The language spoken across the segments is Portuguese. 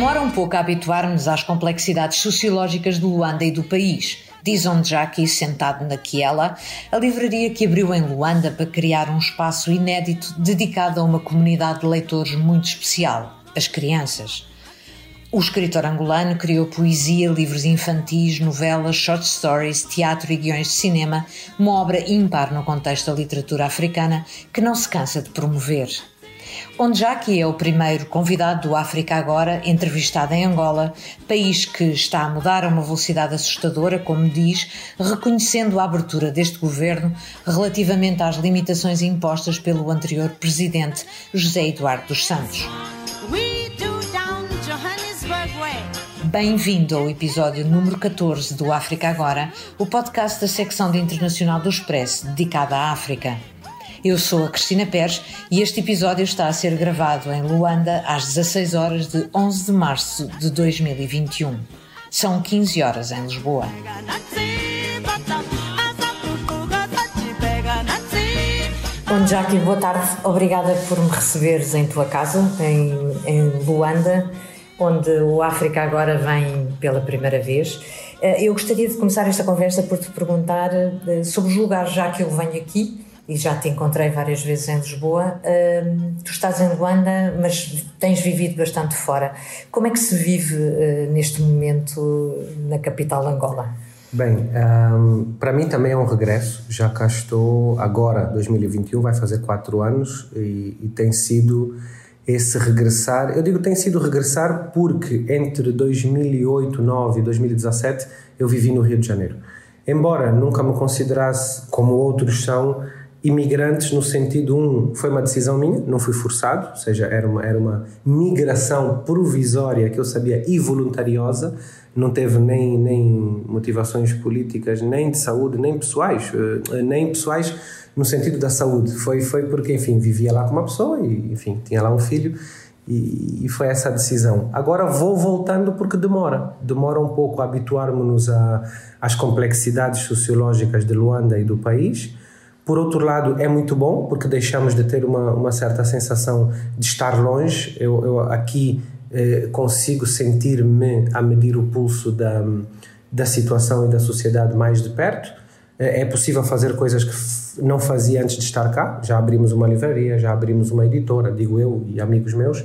Demora um pouco a habituar-nos às complexidades sociológicas de Luanda e do país. Diz aqui sentado na Kiela, a livraria que abriu em Luanda para criar um espaço inédito dedicado a uma comunidade de leitores muito especial, as crianças. O escritor angolano criou poesia, livros infantis, novelas, short stories, teatro e guiões de cinema, uma obra ímpar no contexto da literatura africana que não se cansa de promover. Onde já que é o primeiro convidado do África Agora, entrevistado em Angola, país que está a mudar a uma velocidade assustadora, como diz, reconhecendo a abertura deste governo relativamente às limitações impostas pelo anterior presidente José Eduardo dos Santos. Bem-vindo ao episódio número 14 do África Agora, o podcast da secção de Internacional do Expresso dedicada à África. Eu sou a Cristina Pérez e este episódio está a ser gravado em Luanda às 16 horas de 11 de março de 2021. São 15 horas em Lisboa. Bom, Jackie, boa tarde. Obrigada por me receberes em tua casa, em, em Luanda onde o África agora vem pela primeira vez. Eh, eu gostaria de começar esta conversa por te perguntar eh, sobre os lugares já que eu venho aqui e já te encontrei várias vezes em Lisboa. Eh, tu estás em Luanda, mas tens vivido bastante fora. Como é que se vive neste momento na capital Angola? Bem, um, para mim também é um regresso. Já cá estou agora, 2021, vai fazer quatro anos e, e tem sido esse regressar. Eu digo tem sido regressar porque entre 2008, 2009 e 2017 eu vivi no Rio de Janeiro. Embora nunca me considerasse como outros são imigrantes no sentido um foi uma decisão minha não fui forçado ou seja era uma era uma migração provisória que eu sabia e voluntariosa não teve nem nem motivações políticas nem de saúde nem pessoais eh, nem pessoais no sentido da saúde. Foi, foi porque, enfim, vivia lá com uma pessoa e, enfim, tinha lá um filho e, e foi essa a decisão. Agora vou voltando porque demora. Demora um pouco a habituarmos-nos às complexidades sociológicas de Luanda e do país. Por outro lado, é muito bom porque deixamos de ter uma, uma certa sensação de estar longe. Eu, eu aqui eh, consigo sentir-me a medir o pulso da, da situação e da sociedade mais de perto. É, é possível fazer coisas que não fazia antes de estar cá. Já abrimos uma livraria, já abrimos uma editora, digo eu e amigos meus.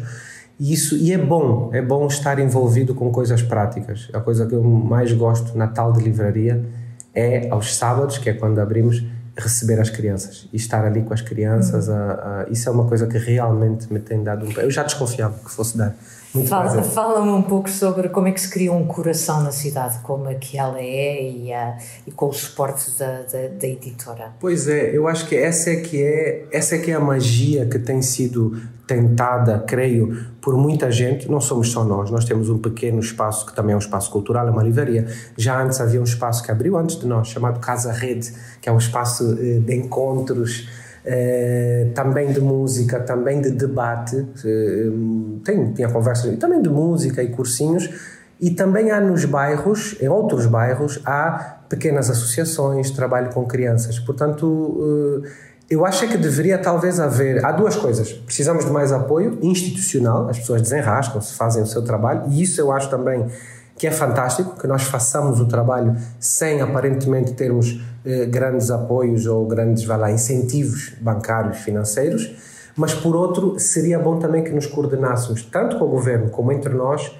E isso e é bom, é bom estar envolvido com coisas práticas. A coisa que eu mais gosto na tal de livraria é aos sábados, que é quando abrimos, receber as crianças e estar ali com as crianças. Uhum. A, a, isso é uma coisa que realmente me tem dado um. Eu já desconfiava que fosse dar muito Fala, Fala-me um pouco sobre como é que se cria um coração na cidade, como é que ela é e, a, e com o suporte da, da, da, editora. Pois é, eu acho que essa é que é essa é que é a magia que tem sido tentada, creio, por muita gente. Não somos só nós, nós temos um pequeno espaço que também é um espaço cultural, é uma livraria. Já antes havia um espaço que abriu antes de nós, chamado Casa Rede, que é um espaço eh, de encontros eh, também de música, também de debate, eh, tem, tinha conversas também de música e cursinhos, e também há nos bairros, em outros bairros, há pequenas associações, trabalho com crianças. Portanto, eu acho que deveria talvez haver. Há duas coisas. Precisamos de mais apoio institucional, as pessoas desenrascam-se, fazem o seu trabalho, e isso eu acho também que é fantástico, que nós façamos o trabalho sem aparentemente termos eh, grandes apoios ou grandes lá, incentivos bancários, financeiros, mas por outro, seria bom também que nos coordenássemos, tanto com o governo como entre nós,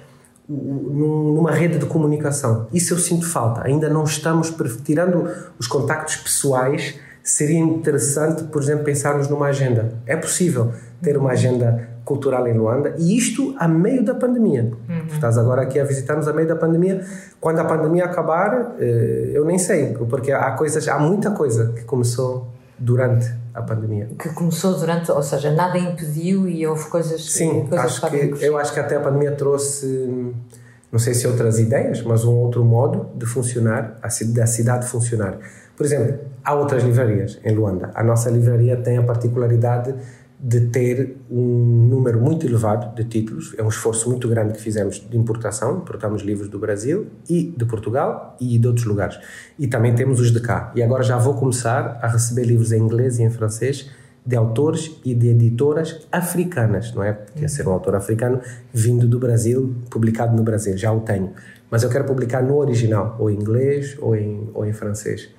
numa rede de comunicação. Isso eu sinto falta. Ainda não estamos, tirando os contactos pessoais, seria interessante, por exemplo, pensarmos numa agenda. É possível ter uma agenda cultural em Luanda e isto a meio da pandemia. Uhum. Estás agora aqui a visitar-nos a meio da pandemia. Quando a pandemia acabar, eh, eu nem sei, porque há coisas, há muita coisa que começou durante a pandemia. Que começou durante, ou seja, nada impediu e houve coisas. Sim, coisas acho que, eu acho que até a pandemia trouxe, não sei se outras ideias, mas um outro modo de funcionar, da cidade funcionar. Por exemplo, há outras livrarias em Luanda. A nossa livraria tem a particularidade de ter um número muito elevado de títulos. É um esforço muito grande que fizemos de importação. Importamos livros do Brasil e de Portugal e de outros lugares. E também temos os de cá. E agora já vou começar a receber livros em inglês e em francês de autores e de editoras africanas, não é? Podia ser um autor africano vindo do Brasil, publicado no Brasil, já o tenho. Mas eu quero publicar no original, ou em inglês ou em, ou em francês.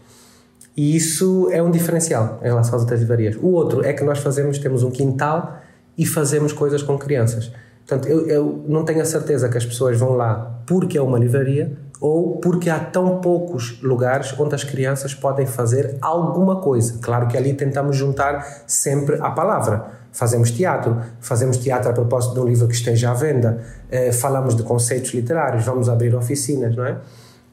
E isso é um diferencial em relação às outras livrarias. O outro é que nós fazemos, temos um quintal e fazemos coisas com crianças. Portanto, eu, eu não tenho a certeza que as pessoas vão lá porque é uma livraria, ou porque há tão poucos lugares onde as crianças podem fazer alguma coisa. Claro que ali tentamos juntar sempre a palavra. Fazemos teatro, fazemos teatro a propósito de um livro que esteja à venda, eh, falamos de conceitos literários, vamos abrir oficinas, não é?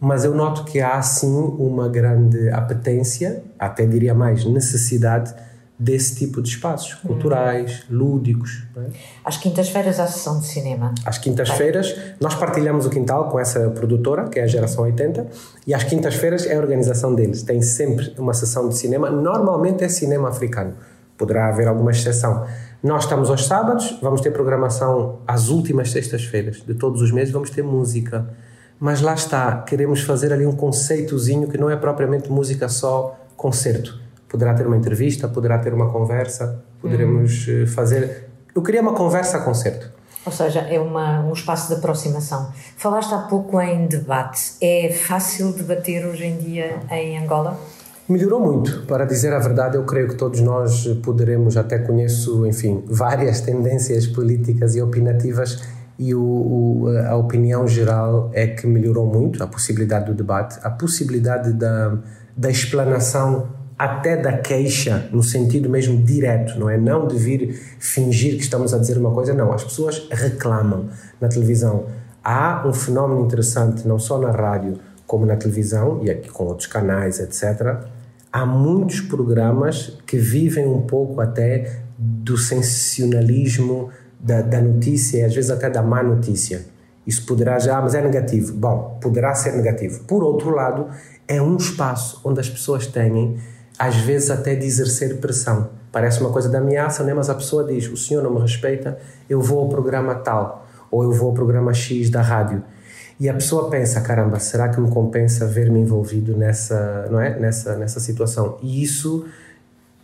Mas eu noto que há sim uma grande apetência, até diria mais necessidade, desse tipo de espaços culturais, hum. lúdicos. É? Às quintas-feiras há sessão de cinema. Às quintas-feiras nós partilhamos o quintal com essa produtora, que é a Geração 80, e às quintas-feiras é a organização deles. Tem sempre uma sessão de cinema, normalmente é cinema africano. Poderá haver alguma exceção. Nós estamos aos sábados, vamos ter programação às últimas sextas-feiras de todos os meses, vamos ter música. Mas lá está, queremos fazer ali um conceitozinho que não é propriamente música só concerto poderá ter uma entrevista, poderá ter uma conversa, poderemos hum. fazer. Eu queria uma conversa concerto. Ou seja, é uma, um espaço de aproximação. Falaste há pouco em debate. É fácil debater hoje em dia em Angola? Melhorou muito, para dizer a verdade, eu creio que todos nós poderemos, até conheço, enfim, várias tendências políticas e opinativas e o, o, a opinião geral é que melhorou muito a possibilidade do debate, a possibilidade da, da explanação até da queixa no sentido mesmo direto, não é? Não de vir fingir que estamos a dizer uma coisa, não. As pessoas reclamam na televisão. Há um fenómeno interessante, não só na rádio, como na televisão, e aqui com outros canais, etc. Há muitos programas que vivem um pouco até do sensacionalismo da, da notícia, às vezes até da má notícia. Isso poderá já, ah, mas é negativo. Bom, poderá ser negativo. Por outro lado, é um espaço onde as pessoas têm às vezes até de exercer pressão. Parece uma coisa de ameaça, né? mas a pessoa diz: o senhor não me respeita, eu vou ao programa tal, ou eu vou ao programa X da rádio. E a pessoa pensa: caramba, será que me compensa ver-me envolvido nessa, não é? nessa, nessa situação? E isso,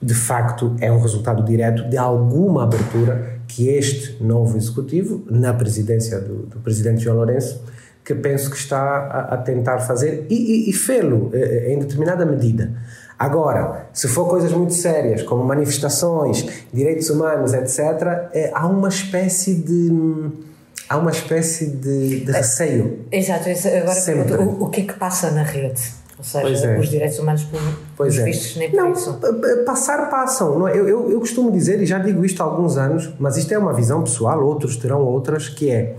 de facto, é um resultado direto de alguma abertura que este novo executivo, na presidência do, do presidente João Lourenço, que penso que está a, a tentar fazer e, e, e fê-lo eh, eh, em determinada medida. Agora, se for coisas muito sérias, como manifestações, direitos humanos, etc., é, há uma espécie de há uma espécie de, de receio. Exato, agora pergunto, o, o que é que passa na rede? Ou seja, é. os direitos humanos pois é. vistos nem não, por isso. Passar, passam. Não é? eu, eu, eu costumo dizer, e já digo isto há alguns anos, mas isto é uma visão pessoal, outros terão outras, que é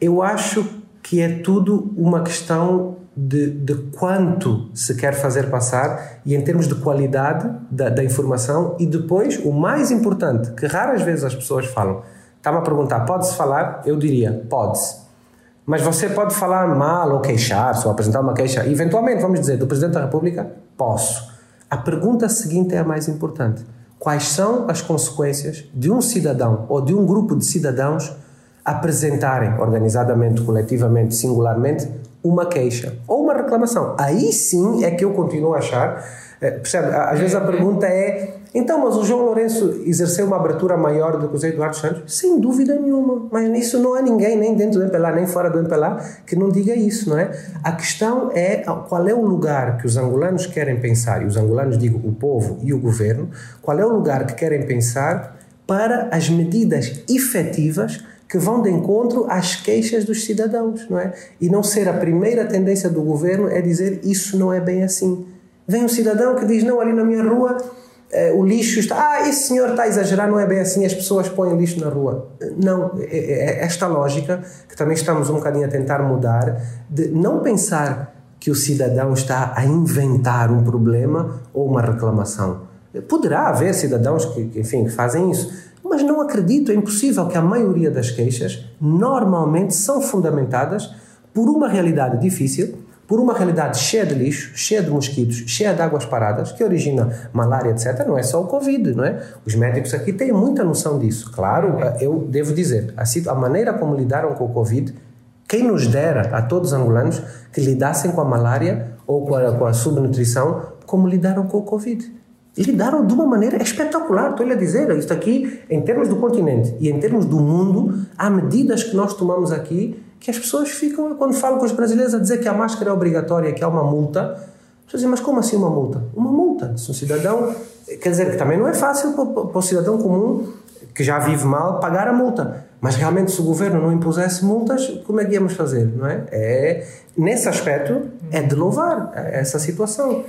eu acho que é tudo uma questão de, de quanto se quer fazer passar e em termos de qualidade da, da informação e depois, o mais importante, que raras vezes as pessoas falam, está-me a perguntar, pode-se falar? Eu diria, pode-se. Mas você pode falar mal ou queixar-se ou apresentar uma queixa. Eventualmente, vamos dizer, do Presidente da República, posso. A pergunta seguinte é a mais importante. Quais são as consequências de um cidadão ou de um grupo de cidadãos apresentarem organizadamente, coletivamente, singularmente, uma queixa ou uma reclamação. Aí sim é que eu continuo a achar, é, percebe? Às vezes a pergunta é: então, mas o João Lourenço exerceu uma abertura maior do que o José Eduardo Santos? Sem dúvida nenhuma, mas nisso não há ninguém, nem dentro do MPLA, nem fora do MPLA, que não diga isso, não é? A questão é qual é o lugar que os angolanos querem pensar, e os angolanos, digo, o povo e o governo, qual é o lugar que querem pensar para as medidas efetivas que vão de encontro às queixas dos cidadãos, não é? E não ser a primeira tendência do governo é dizer isso não é bem assim. Vem um cidadão que diz não ali na minha rua eh, o lixo está ah esse senhor está a exagerar não é bem assim as pessoas põem lixo na rua. Não é, é, é esta lógica que também estamos um bocadinho a tentar mudar de não pensar que o cidadão está a inventar um problema ou uma reclamação. Poderá haver cidadãos que enfim que fazem isso mas não acredito, é impossível que a maioria das queixas normalmente são fundamentadas por uma realidade difícil, por uma realidade cheia de lixo, cheia de mosquitos, cheia de águas paradas, que origina malária, etc. Não é só o Covid, não é? Os médicos aqui têm muita noção disso. Claro, eu devo dizer, a maneira como lidaram com o Covid, quem nos dera a todos os angolanos que lidassem com a malária ou com a, com a subnutrição como lidaram com o Covid lidaram de uma maneira espetacular. Estou-lhe a dizer, isto aqui, em termos do continente e em termos do mundo, há medidas que nós tomamos aqui que as pessoas ficam, quando falam com os brasileiros, a dizer que a máscara é obrigatória, que há uma multa. Dizem, mas como assim uma multa? Uma multa. Se um cidadão. Quer dizer, que também não é fácil para o cidadão comum que já vive mal pagar a multa. Mas realmente, se o governo não impusesse multas, como é que íamos fazer? Não é? é nesse aspecto, é de louvar essa situação.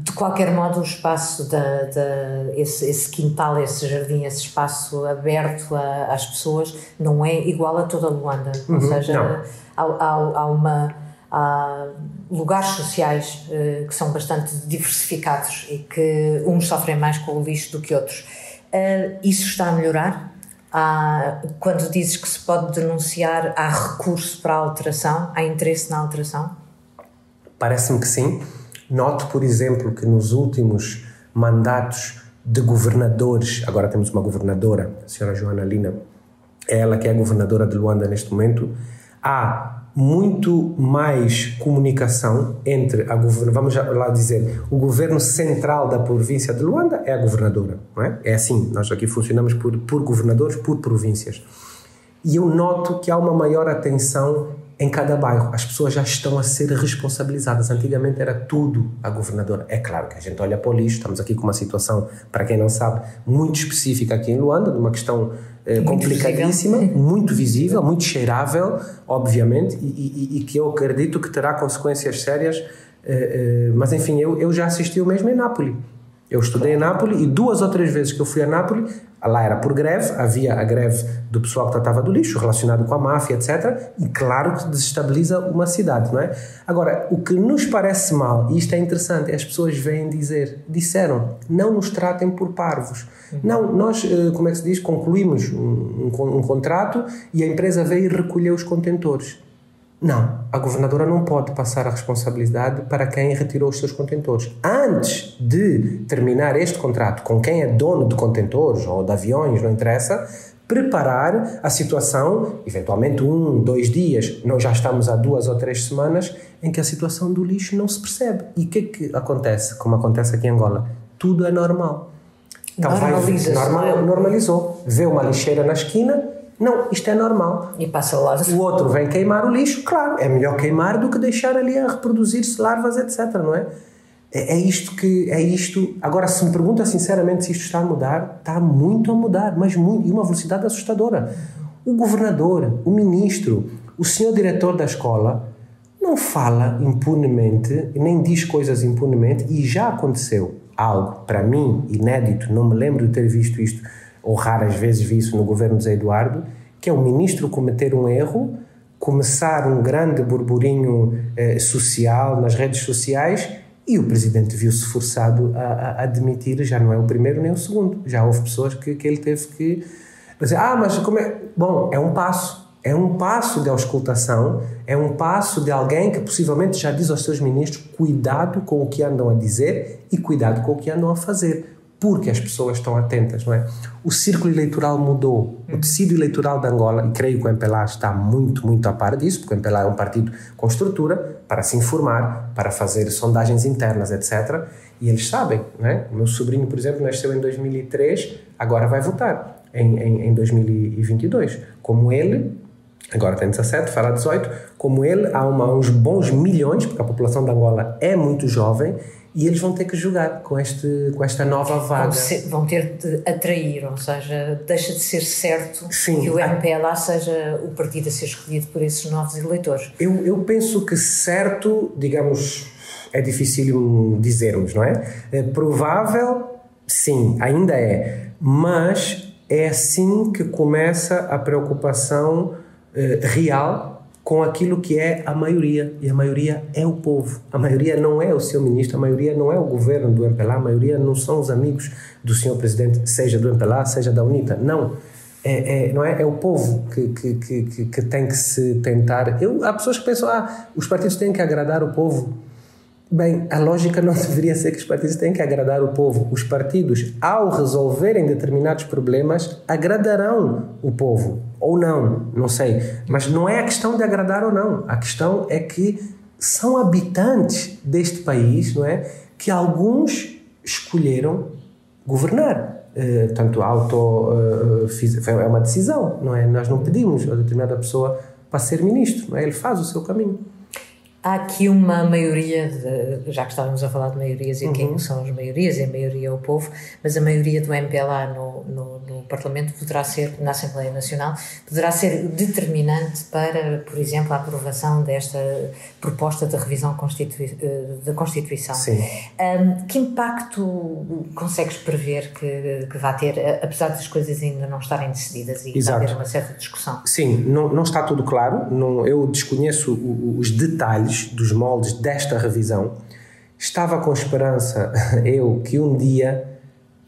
De qualquer modo, o espaço, da, da esse, esse, quintal, esse jardim, esse espaço aberto a, às pessoas não é igual a toda Luanda. Uhum, Ou seja, há, há, há, uma, há lugares sociais uh, que são bastante diversificados e que uns sofrem mais com o lixo do que outros. Uh, isso está a melhorar? Há, quando dizes que se pode denunciar, há recurso para a alteração? Há interesse na alteração? Parece-me que sim Noto, por exemplo, que nos últimos mandatos de governadores, agora temos uma governadora, a senhora Joana Lina, é ela que é governadora de Luanda neste momento, há muito mais comunicação entre a governo, vamos lá dizer, o governo central da província de Luanda é a governadora, não é? É assim, nós aqui funcionamos por, por governadores, por províncias. E eu noto que há uma maior atenção em cada bairro. As pessoas já estão a ser responsabilizadas. Antigamente era tudo a governadora. É claro que a gente olha para o lixo, estamos aqui com uma situação, para quem não sabe, muito específica aqui em Luanda, de uma questão eh, muito complicadíssima, visível. muito visível, muito cheirável, obviamente, e, e, e, que eu acredito que terá consequências sérias. Eh, eh, mas enfim, eu, eu já assisti o mesmo em Nápoles. Eu estudei em Nápoles e duas ou três vezes que eu fui a Nápoles, lá era por greve, havia a greve do pessoal que tratava do lixo, relacionado com a máfia, etc. E claro que desestabiliza uma cidade, não é? Agora, o que nos parece mal, e isto é interessante, é as pessoas vêm dizer, disseram, não nos tratem por parvos. Não, nós, eh, como é que se diz, concluímos um, um, um contrato e a empresa veio recolheu os contentores. Não, a governadora não pode passar a responsabilidade para quem retirou os seus contentores. Antes de terminar este contrato com quem é dono de contentores ou de aviões, não interessa, preparar a situação, eventualmente um, dois dias, nós já estamos há duas ou três semanas, em que a situação do lixo não se percebe. E o que é que acontece, como acontece aqui em Angola? Tudo é normal. Então, Normaliza normal, normalizou. Vê uma lixeira na esquina, não, isto é normal. E passa lá. O outro vem queimar o lixo, claro, é melhor queimar do que deixar ali a reproduzir-se larvas, etc, não é? é? É isto que, é isto... Agora, se me pergunta sinceramente se isto está a mudar, está muito a mudar, mas muito, e uma velocidade assustadora. O governador, o ministro, o senhor diretor da escola não fala impunemente, nem diz coisas impunemente, e já aconteceu algo, para mim, inédito, não me lembro de ter visto isto ou raras vezes vi isso no governo de Zé Eduardo, que é o ministro cometer um erro, começar um grande burburinho eh, social nas redes sociais e o presidente viu-se forçado a, a, admitir, já não é o primeiro nem o segundo, já houve pessoas que, que ele teve que dizer, ah, mas como é? Bom, é um passo, é um passo de auscultação, é um passo de alguém que possivelmente já diz aos seus ministros cuidado com o que andam a dizer e cuidado com o que andam a fazer porque as pessoas estão atentas, não é? O círculo eleitoral mudou, o tecido eleitoral de Angola, e creio que o MPLA está muito, muito a par disso, porque o MPLA é um partido com estrutura para se informar, para fazer sondagens internas, etc. E eles sabem, não é? O meu sobrinho, por exemplo, nasceu em 2003, agora vai votar em, em, em 2022. Como ele, agora tem 17, fará 18, como ele, há uma, uns bons milhões, porque a população de Angola é muito jovem, e eles vão ter que jogar com, este, com esta nova vaga. Vão, ser, vão ter de atrair, ou seja, deixa de ser certo Sim, que o MPLA seja o partido a ser escolhido por esses novos eleitores. Eu, eu penso que certo, digamos, é difícil dizermos, não é? é? Provável, sim, ainda é, mas é assim que começa a preocupação eh, real com aquilo que é a maioria, e a maioria é o povo. A maioria não é o seu ministro, a maioria não é o governo do MPLA, a maioria não são os amigos do senhor presidente, seja do MPLA, seja da UNITA. Não. É, é, não é? é o povo que, que, que, que, tem que se tentar. Eu, há pessoas que pensam, ah, os partidos têm que agradar o povo. Bem, a lógica não deveria ser que os partidos têm que agradar o povo. Os partidos, ao resolverem determinados problemas, agradarão o povo. Ou não, não sei. Mas não é a questão de agradar ou não. A questão é que são habitantes deste país, não é? Que alguns escolheram governar. Uh, tanto auto uh, é uma decisão, não é? Nós não pedimos a determinada pessoa para ser ministro, não é? Ele faz o seu caminho. Há aqui uma maioria, de, já que estávamos a falar de maiorias e uhum. quem são as maiorias, e a maioria é o povo, mas a maioria do MPLA no, no, no, Parlamento poderá ser, na Assembleia Nacional, poderá ser determinante para, por exemplo, a aprovação desta proposta de revisão Constitui eh, da Constituição. Sim. Um, que impacto consegues prever que, que vai ter, apesar das coisas ainda não estarem decididas e Exato. haver uma certa discussão? Sim, não, não está tudo claro, não, eu desconheço os detalhes dos moldes desta revisão, estava com esperança eu que um dia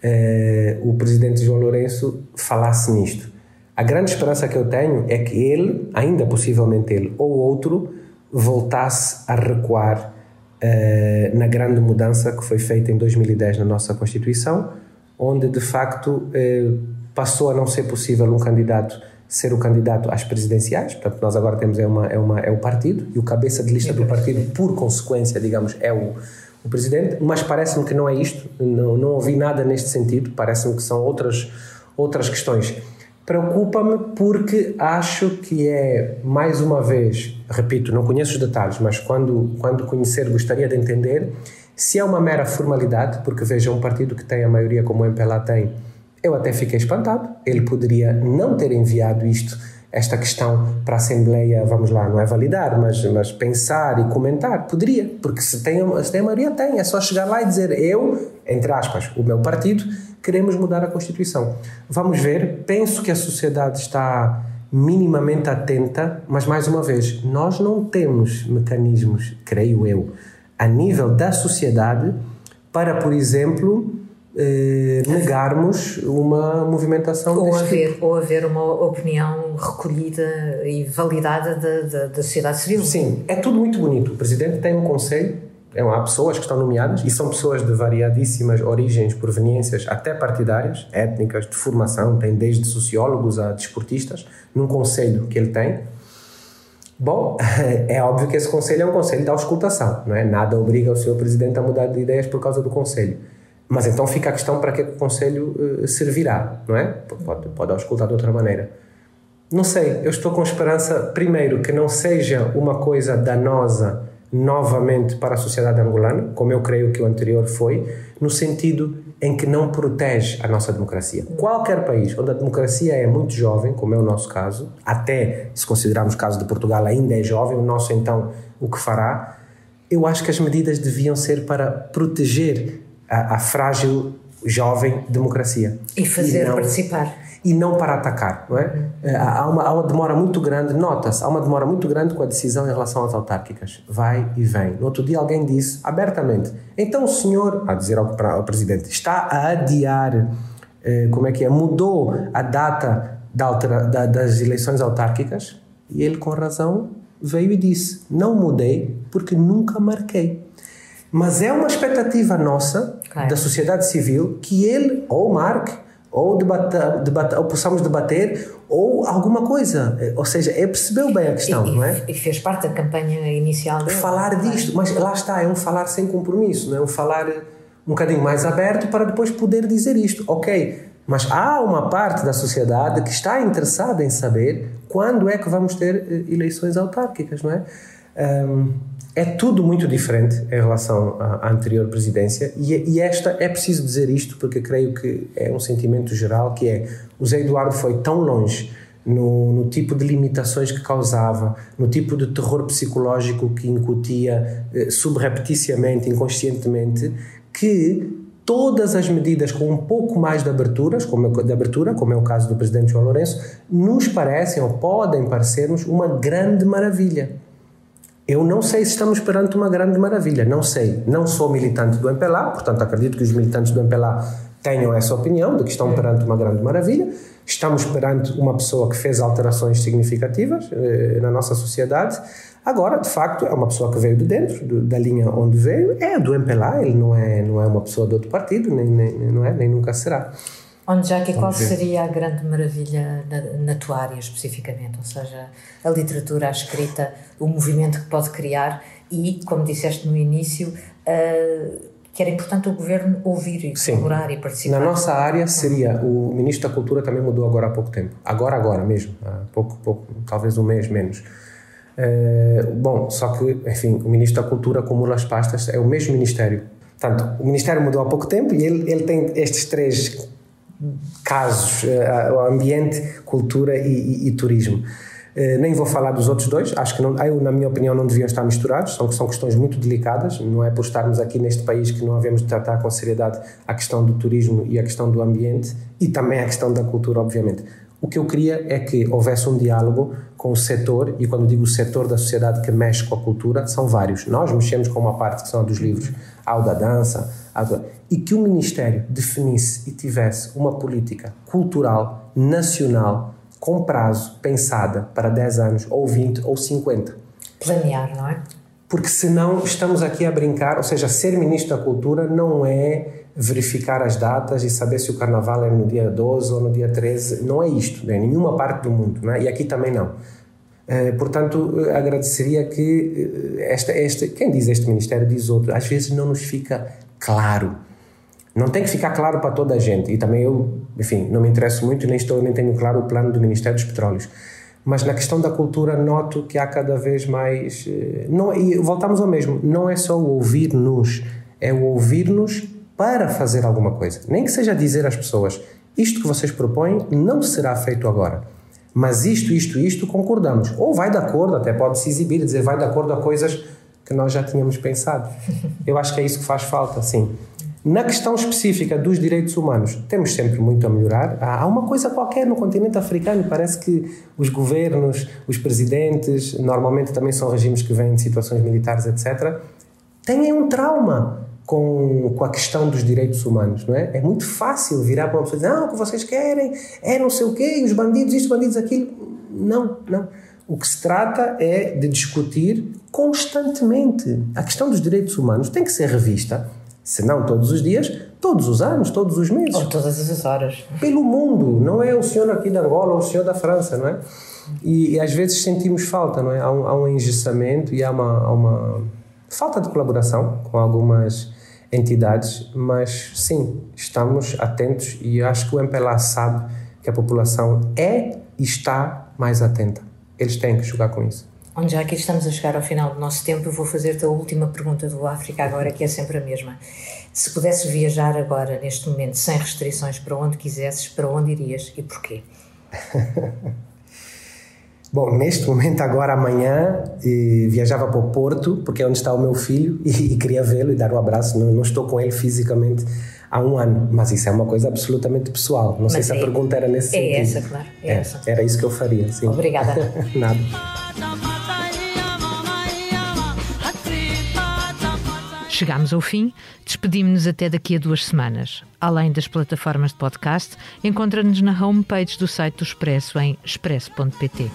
eh, o presidente João Lourenço falasse nisto. A grande esperança que eu tenho é que ele, ainda possivelmente ele ou outro, voltasse a recuar eh, na grande mudança que foi feita em 2010 na nossa Constituição, onde de facto eh, passou a não ser possível um candidato ser o candidato às presidenciais, portanto nós agora temos é, uma, é, uma, é o partido e o cabeça de lista do partido, por consequência, digamos, é o, o presidente, mas parece-me que não é isto, não, não ouvi nada neste sentido, parece-me que são outras, outras questões. Preocupa-me porque acho que é, mais uma vez, repito, não conheço os detalhes, mas quando, quando conhecer gostaria de entender se é uma mera formalidade, porque veja um partido que tem a maioria como o MPLA tem, eu até fiquei espantado. Ele poderia não ter enviado isto, esta questão para a Assembleia, vamos lá, não é validar, mas, mas pensar e comentar. Poderia, porque se tem, se tem a maioria, tem. É só chegar lá e dizer: eu, entre aspas, o meu partido, queremos mudar a Constituição. Vamos ver. Penso que a sociedade está minimamente atenta, mas mais uma vez, nós não temos mecanismos, creio eu, a nível da sociedade para, por exemplo, eh, negarmos uma movimentação ou haver tipo. ou haver uma opinião recolhida e validada da, da, da, sociedade civil sim é tudo muito bonito o presidente tem um conselho é, há pessoas que estão nomeadas e são pessoas de variadíssimas origens proveniências até partidárias étnicas de formação tem desde sociólogos a desportistas num conselho que ele tem Bom, é óbvio que esse conselho é um conselho da auscultação, não é? Nada obriga o senhor presidente a mudar de ideias por causa do conselho. Mas então fica a questão para que o Conselho uh, servirá, não é? Pode, pode auscultar de outra maneira. Não sei, eu estou com esperança, primeiro, que não seja uma coisa danosa novamente para a sociedade angolana, como eu creio que o anterior foi, no sentido em que não protege a nossa democracia. Qualquer país onde a democracia é muito jovem, como é o nosso caso, até se considerarmos o caso de Portugal ainda é jovem, o nosso então o que fará, eu acho que as medidas deviam ser para proteger a, a frágil, jovem democracia. E fazer e não, participar. E não para atacar, não é? Uhum. Há, uma, há uma demora muito grande, nota-se, há uma demora muito grande com a decisão em relação às autárquicas. Vai e vem. No outro dia alguém disse abertamente, então o senhor, a dizer ao, ao presidente, está a adiar, eh, como é que é, mudou a data da altera, da, das eleições autárquicas? E ele, com razão, veio e disse, não mudei porque nunca marquei. Mas é uma expectativa nossa, claro. da sociedade civil, que ele ou marque, ou, debata, debata, ou possamos debater, ou alguma coisa. Ou seja, é percebeu bem a questão, e, não é? E fez parte da campanha inicial dele. Falar disto, mas lá está, é um falar sem compromisso, não é um falar um bocadinho mais aberto para depois poder dizer isto. Ok, mas há uma parte da sociedade que está interessada em saber quando é que vamos ter eh, eleições autárquicas, não é? É tudo muito diferente em relação à, anterior presidência e, e, esta é preciso dizer isto porque creio que é um sentimento geral que é o Zé Eduardo foi tão longe no, no, tipo de limitações que causava, no tipo de terror psicológico que incutia eh, subrepticiamente, inconscientemente, que todas as medidas com um pouco mais de aberturas, como é, de abertura, como é o caso do presidente João Lourenço, nos parecem ou podem parecer-nos uma grande maravilha. Eu não sei se estamos perante uma grande maravilha, não sei. Não sou militante do MPLA, portanto acredito que os militantes do MPLA tenham essa opinião de que estão perante uma grande maravilha. Estamos perante uma pessoa que fez alterações significativas eh, na nossa sociedade. Agora, de facto, é uma pessoa que veio de dentro, do, da linha onde veio, é do MPLA, ele não é, não é uma pessoa de outro partido, nem, nem, não é, nem nunca será. Onde já que qual seria a grande maravilha na, na, tua área especificamente? Ou seja, a literatura, a escrita, o movimento que pode criar e, como disseste no início, uh, que era importante o governo ouvir e Sim. colaborar e participar. Na nossa área seria o ministro da Cultura também mudou agora há pouco tempo, agora agora mesmo, há pouco pouco talvez um mês menos. É, bom, só que enfim o ministro da Cultura acumula as pastas é o mesmo ministério. Portanto, o ministério mudou há pouco tempo e ele ele tem estes três casos, o ambiente, cultura e, e, e turismo. Uh, nem vou falar dos outros dois, acho que, não, eu, na minha opinião, não deviam estar misturados, são, são questões muito delicadas, não é por estarmos aqui neste país que não havemos de tratar com seriedade a questão do turismo e a questão do ambiente e também a questão da cultura, obviamente. O que eu queria é que houvesse um diálogo com o setor, e quando digo o setor da sociedade que mexe com a cultura, são vários. Nós mexemos com uma parte que são dos livros, a da dança, a do... e que o Ministério definisse e tivesse uma política cultural nacional com prazo pensada para 10 anos, ou 20, ou 50. Planear, não é? Porque senão estamos aqui a brincar, ou seja, ser Ministro da Cultura não é verificar as datas e saber se o carnaval é no dia 12 ou no dia 13. Não é isto, né? nenhuma parte do mundo, né? e aqui também não. Uh, portanto, agradeceria que eh, esta, esta, quem diz este Ministério diz outro, às vezes não nos fica claro. Não tem que ficar claro para toda a gente, e também eu, enfim, não me interesso muito, nem estou, nem tenho claro o plano do Ministério dos Petróleos. Mas na questão da cultura, noto que há cada vez mais. Eh, não, e voltamos ao mesmo, não é só o ouvir-nos, é o ouvir-nos para fazer alguma coisa. Nem que seja dizer às pessoas: isto que vocês propõem não será feito agora. Mas isto, isto, isto concordamos. Ou vai de acordo, até pode se exibir e dizer vai de acordo a coisas que nós já tínhamos pensado. Eu acho que é isso que faz falta, sim. Na questão específica dos direitos humanos, temos sempre muito a melhorar. Há uma coisa qualquer no continente africano, parece que os governos, os presidentes, normalmente também são regimes que vêm de situações militares, etc., têm um trauma com, com a questão dos direitos humanos, não é? É muito fácil virar para uma pessoa e dizer, ah, o que vocês querem é não sei o quê, os bandidos isto, bandidos aquilo. Não, não. O que se trata é de discutir constantemente. A questão dos direitos humanos tem que ser revista, se não todos os dias, todos os anos, todos os meses. Ou todas as horas. Pelo mundo, não é o senhor aqui de Angola ou o senhor da França, não é? E, e às vezes sentimos falta, não é? Há um, há um engessamento e há uma, há uma falta de colaboração com algumas entidades, mas sim, estamos atentos e acho que o MPLA sabe que a população é e está mais atenta. Eles têm que jogar com isso. Onde já aqui estamos a chegar ao final do nosso tempo, eu vou fazer-te a última pergunta do África agora, que é sempre a mesma. Se pudesses viajar agora, neste momento, sem restrições, para onde quisesses, para onde irias e porquê? Bom, neste momento, agora amanhã, viajava para o Porto, porque é onde está o meu filho, e, e queria vê-lo e dar um abraço. Não, não, estou com ele fisicamente há um ano, mas isso é uma coisa absolutamente pessoal. Não mas sei é, se a é pergunta era nesse é sentido. É essa, claro. É, é essa. Era isso que eu faria, sim. Obrigada. Nada. Chegámos ao fim, despedimos-nos até daqui a duas semanas. Além das plataformas de podcast, encontra-nos na homepage do site do Expresso em expresso.pt.